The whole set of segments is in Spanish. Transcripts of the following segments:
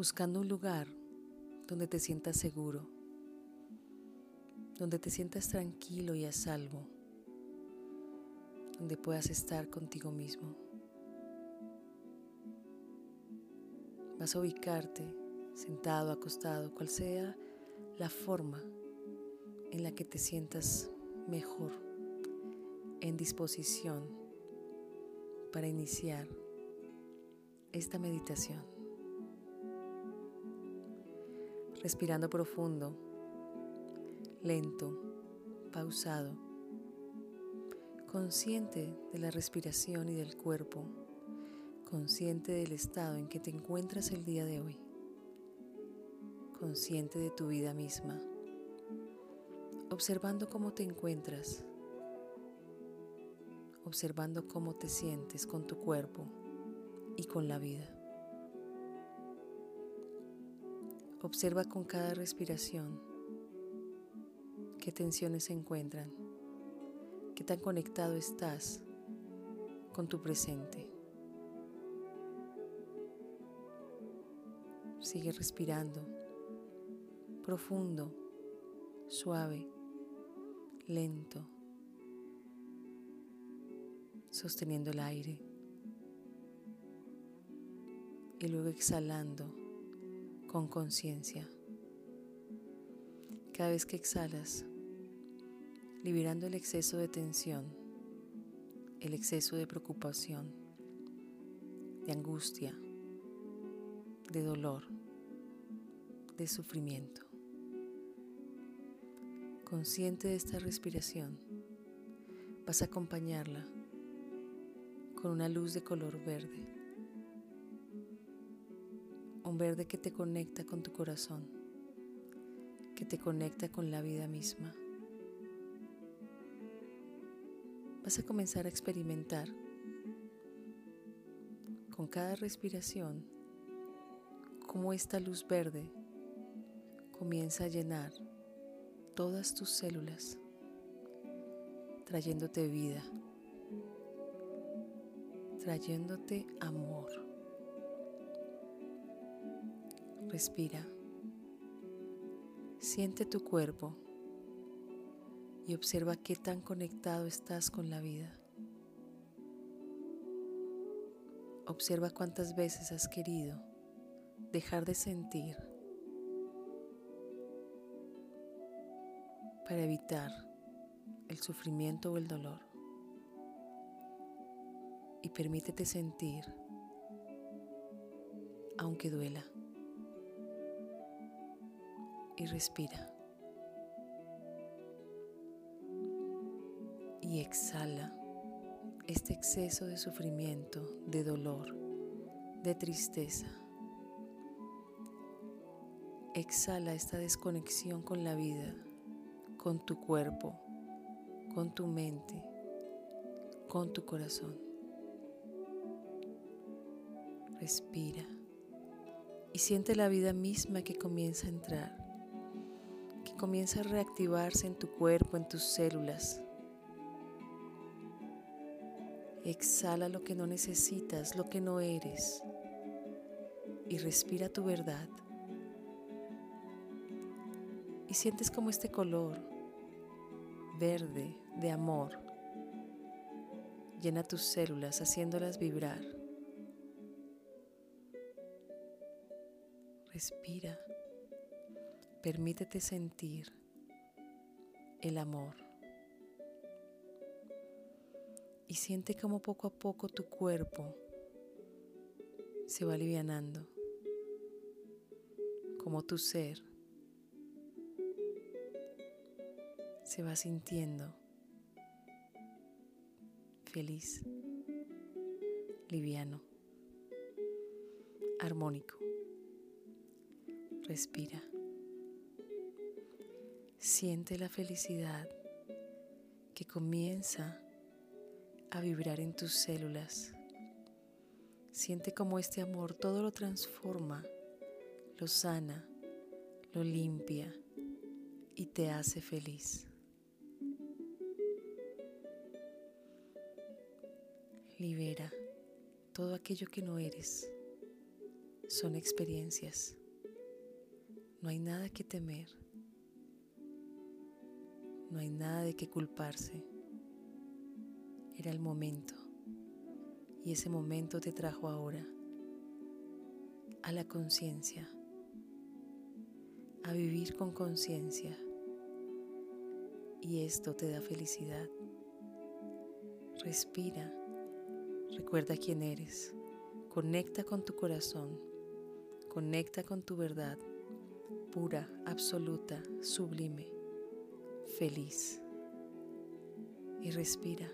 buscando un lugar donde te sientas seguro, donde te sientas tranquilo y a salvo, donde puedas estar contigo mismo. Vas a ubicarte sentado, acostado, cual sea la forma en la que te sientas mejor, en disposición para iniciar esta meditación. Respirando profundo, lento, pausado, consciente de la respiración y del cuerpo, consciente del estado en que te encuentras el día de hoy, consciente de tu vida misma, observando cómo te encuentras, observando cómo te sientes con tu cuerpo y con la vida. Observa con cada respiración qué tensiones se encuentran, qué tan conectado estás con tu presente. Sigue respirando, profundo, suave, lento, sosteniendo el aire y luego exhalando con conciencia. Cada vez que exhalas, liberando el exceso de tensión, el exceso de preocupación, de angustia, de dolor, de sufrimiento. Consciente de esta respiración, vas a acompañarla con una luz de color verde un verde que te conecta con tu corazón, que te conecta con la vida misma. Vas a comenzar a experimentar con cada respiración cómo esta luz verde comienza a llenar todas tus células, trayéndote vida, trayéndote amor. Respira. Siente tu cuerpo y observa qué tan conectado estás con la vida. Observa cuántas veces has querido dejar de sentir para evitar el sufrimiento o el dolor. Y permítete sentir aunque duela y respira. Y exhala este exceso de sufrimiento, de dolor, de tristeza. Exhala esta desconexión con la vida, con tu cuerpo, con tu mente, con tu corazón. Respira y siente la vida misma que comienza a entrar comienza a reactivarse en tu cuerpo, en tus células. Exhala lo que no necesitas, lo que no eres. Y respira tu verdad. Y sientes como este color verde de amor llena tus células haciéndolas vibrar. Respira. Permítete sentir el amor y siente como poco a poco tu cuerpo se va alivianando, como tu ser se va sintiendo feliz, liviano, armónico. Respira. Siente la felicidad que comienza a vibrar en tus células. Siente como este amor todo lo transforma, lo sana, lo limpia y te hace feliz. Libera todo aquello que no eres. son experiencias. No hay nada que temer. No hay nada de qué culparse. Era el momento. Y ese momento te trajo ahora a la conciencia, a vivir con conciencia. Y esto te da felicidad. Respira, recuerda quién eres, conecta con tu corazón, conecta con tu verdad, pura, absoluta, sublime, feliz. Y respira.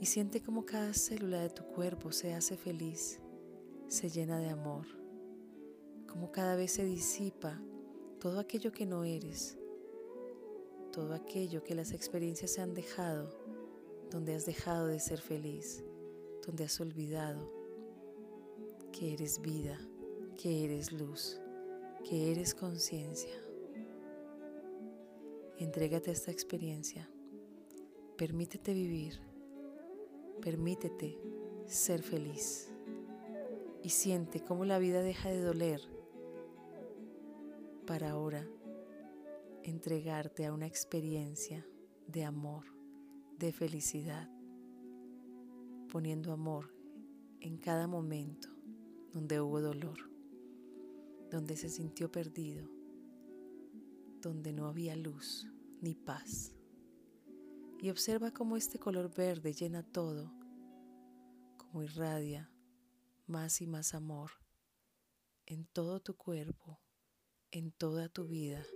Y siente como cada célula de tu cuerpo se hace feliz, se llena de amor, como cada vez se disipa todo aquello que no eres, todo aquello que las experiencias se han dejado donde has dejado de ser feliz, donde has olvidado que eres vida, que eres luz, que eres conciencia. Entrégate a esta experiencia, permítete vivir, permítete ser feliz. Y siente cómo la vida deja de doler para ahora entregarte a una experiencia de amor de felicidad, poniendo amor en cada momento donde hubo dolor, donde se sintió perdido, donde no había luz ni paz. Y observa cómo este color verde llena todo, como irradia más y más amor en todo tu cuerpo, en toda tu vida,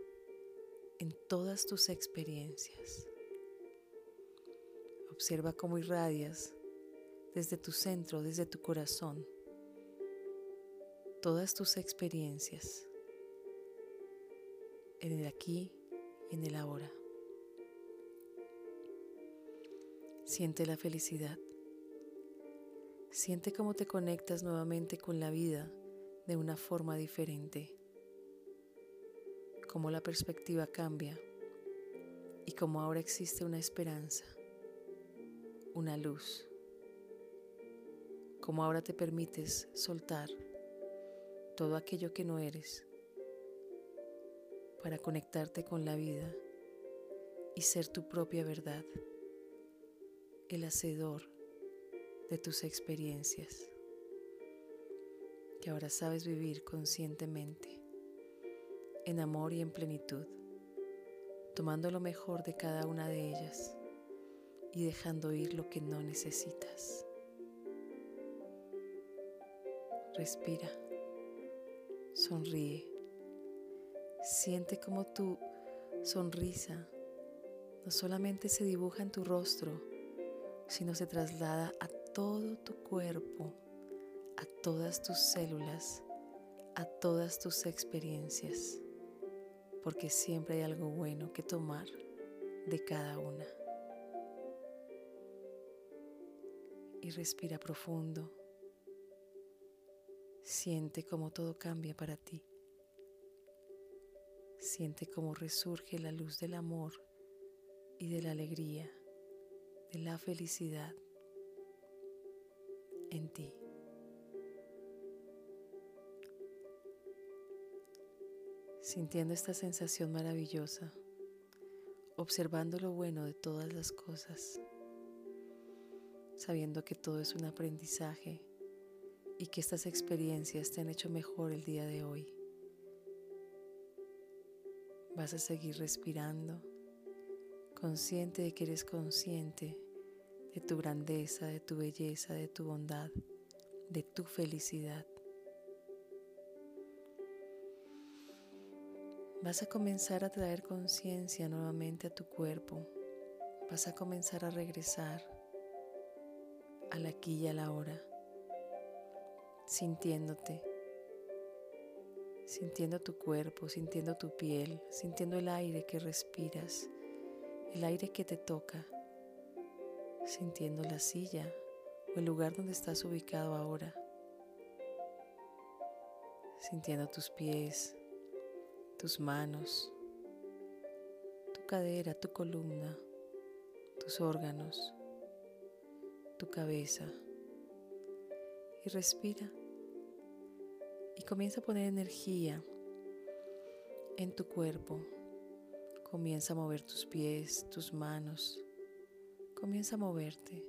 en todas tus experiencias. Observa cómo irradias desde tu centro, desde tu corazón, todas tus experiencias en el aquí y en el ahora. Siente la felicidad. Siente cómo te conectas nuevamente con la vida de una forma diferente. Cómo la perspectiva cambia y cómo ahora existe una esperanza una luz. Como ahora te permites soltar todo aquello que no eres para conectarte con la vida y ser tu propia verdad, el hacedor de tus experiencias, que ahora sabes vivir conscientemente, en amor y en plenitud, tomando lo mejor de cada una de ellas y dejando ir lo que no necesitas. Respira, sonríe, siente como tu sonrisa no solamente se dibuja en tu rostro, sino se traslada a todo tu cuerpo, a todas tus células, a todas tus experiencias, porque siempre hay algo bueno que tomar de cada una. y respira profundo. Siente cómo todo cambia para ti. Siente cómo resurge la luz del amor y de la alegría, de la felicidad en ti. Sintiendo esta sensación maravillosa, observando lo bueno de todas las cosas sabiendo que todo es un aprendizaje y que estas experiencias te han hecho mejor el día de hoy. Vas a seguir respirando, consciente de que eres consciente de tu grandeza, de tu belleza, de tu bondad, de tu felicidad. Vas a comenzar a traer conciencia nuevamente a tu cuerpo. Vas a comenzar a regresar al aquí y a la hora, sintiéndote, sintiendo tu cuerpo, sintiendo tu piel, sintiendo el aire que respiras, el aire que te toca, sintiendo la silla o el lugar donde estás ubicado ahora, sintiendo tus pies, tus manos, tu cadera, tu columna, tus órganos tu cabeza y respira. Y comienza a poner energía en tu cuerpo. Comienza a mover tus pies, tus manos. Comienza a moverte.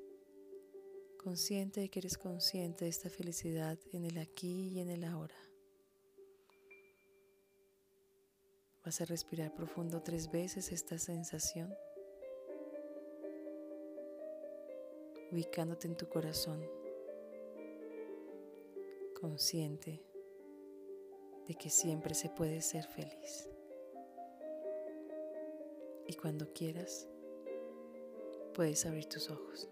Consciente de que eres consciente de esta felicidad en el aquí y en el ahora. Vas a respirar profundo tres veces esta sensación, ubicándote en tu corazón, consciente de que siempre se puede ser feliz. Y cuando quieras, puedes abrir tus ojos.